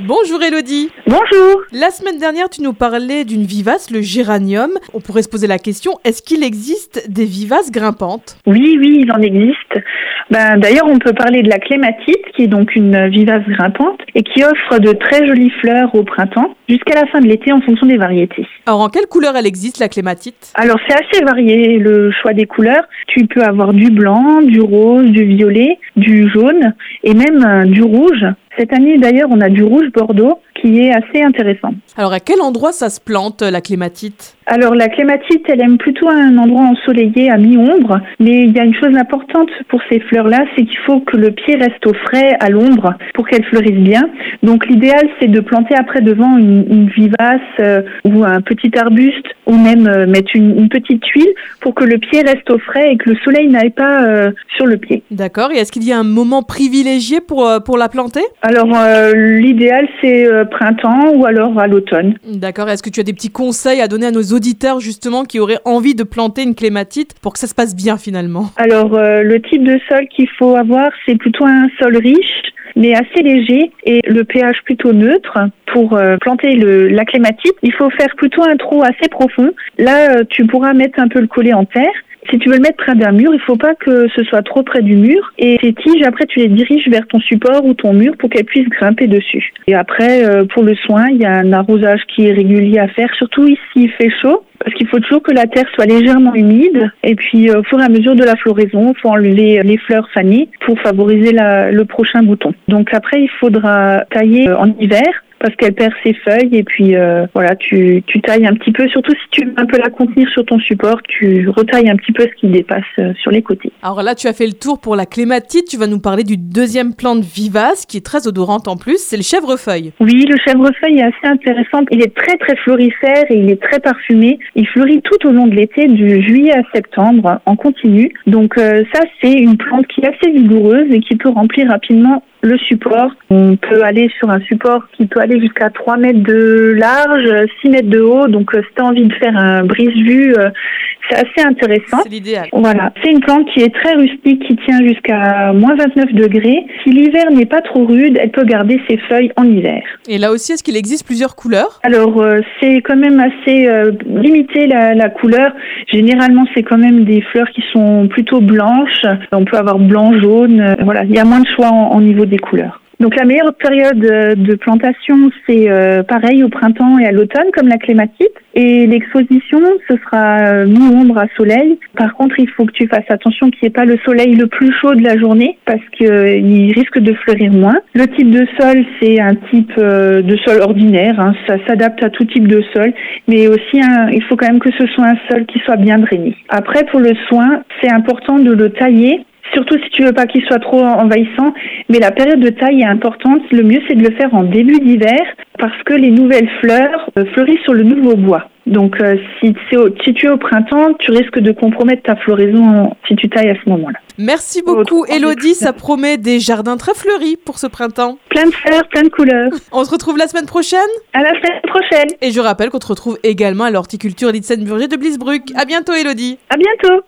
Bonjour Elodie. Bonjour. La semaine dernière, tu nous parlais d'une vivace, le géranium. On pourrait se poser la question, est-ce qu'il existe des vivaces grimpantes? Oui, oui, il en existe. Ben, D'ailleurs, on peut parler de la clématite, qui est donc une vivace grimpante et qui offre de très jolies fleurs au printemps jusqu'à la fin de l'été en fonction des variétés. Alors, en quelle couleur elle existe, la clématite? Alors, c'est assez varié le choix des couleurs. Tu peux avoir du blanc, du rose, du violet, du jaune et même euh, du rouge. Cette année, d'ailleurs, on a du rouge bordeaux qui est assez intéressant. Alors, à quel endroit ça se plante, la clématite Alors, la clématite, elle aime plutôt un endroit ensoleillé à mi-ombre, mais il y a une chose importante pour ces fleurs-là, c'est qu'il faut que le pied reste au frais, à l'ombre, pour qu'elles fleurissent bien. Donc, l'idéal, c'est de planter après devant une, une vivace euh, ou un petit arbuste, ou même euh, mettre une, une, petite tuile pour que le pied reste au frais et que le soleil n'aille pas euh, sur le pied. D'accord. Et est-ce qu'il y a un moment privilégié pour, pour la planter? Alors euh, l'idéal c'est euh, printemps ou alors à l'automne. D'accord. Est-ce que tu as des petits conseils à donner à nos auditeurs justement qui auraient envie de planter une clématite pour que ça se passe bien finalement? Alors euh, le type de sol qu'il faut avoir c'est plutôt un sol riche mais assez léger et le pH plutôt neutre. Pour euh, planter le, la clématite, il faut faire plutôt un trou assez profond. Là, euh, tu pourras mettre un peu le collet en terre si tu veux le mettre près d'un mur, il faut pas que ce soit trop près du mur. Et ces tiges, après, tu les diriges vers ton support ou ton mur pour qu'elles puissent grimper dessus. Et après, euh, pour le soin, il y a un arrosage qui est régulier à faire, surtout ici il fait chaud. Parce qu'il faut toujours que la terre soit légèrement humide. Et puis, euh, au fur et à mesure de la floraison, il faut enlever les fleurs fanées pour favoriser la, le prochain bouton. Donc après, il faudra tailler en hiver parce qu'elle perd ses feuilles et puis euh, voilà, tu, tu tailles un petit peu, surtout si tu veux un peu la contenir sur ton support, tu retailles un petit peu ce qui dépasse euh, sur les côtés. Alors là, tu as fait le tour pour la clématite, tu vas nous parler du deuxième plante vivace qui est très odorante en plus, c'est le chèvrefeuille. Oui, le chèvrefeuille est assez intéressant, il est très très florifère et il est très parfumé. Il fleurit tout au long de l'été, du juillet à septembre, en continu. Donc euh, ça, c'est une plante qui est assez vigoureuse et qui peut remplir rapidement le support. On peut aller sur un support qui peut aller jusqu'à 3 mètres de large, 6 mètres de haut. Donc, euh, si tu as envie de faire un brise-vue, euh, c'est assez intéressant. C'est l'idéal. Voilà. C'est une plante qui est très rustique, qui tient jusqu'à moins 29 degrés. Si l'hiver n'est pas trop rude, elle peut garder ses feuilles en hiver. Et là aussi, est-ce qu'il existe plusieurs couleurs? Alors, euh, c'est quand même assez euh, limité la, la, couleur. Généralement, c'est quand même des fleurs qui sont plutôt blanches. On peut avoir blanc, jaune. voilà, il y a moins de choix au niveau des couleurs. Donc la meilleure période de plantation, c'est euh, pareil au printemps et à l'automne, comme la clématite. Et l'exposition, ce sera mi-ombre à soleil. Par contre, il faut que tu fasses attention qu'il n'y ait pas le soleil le plus chaud de la journée, parce qu'il euh, risque de fleurir moins. Le type de sol, c'est un type euh, de sol ordinaire. Hein. Ça s'adapte à tout type de sol, mais aussi il faut quand même que ce soit un sol qui soit bien drainé. Après, pour le soin, c'est important de le tailler Surtout si tu veux pas qu'il soit trop envahissant. Mais la période de taille est importante. Le mieux, c'est de le faire en début d'hiver parce que les nouvelles fleurs fleurissent sur le nouveau bois. Donc, euh, si, au, si, tu es au printemps, tu risques de compromettre ta floraison si tu tailles à ce moment-là. Merci beaucoup, Elodie. Ça promet des jardins très fleuris pour ce printemps. Plein de fleurs, plein de couleurs. On se retrouve la semaine prochaine À la semaine prochaine. Et je rappelle qu'on te retrouve également à l'horticulture Litsen-Burger de Blisbruck. À bientôt, Elodie. À bientôt.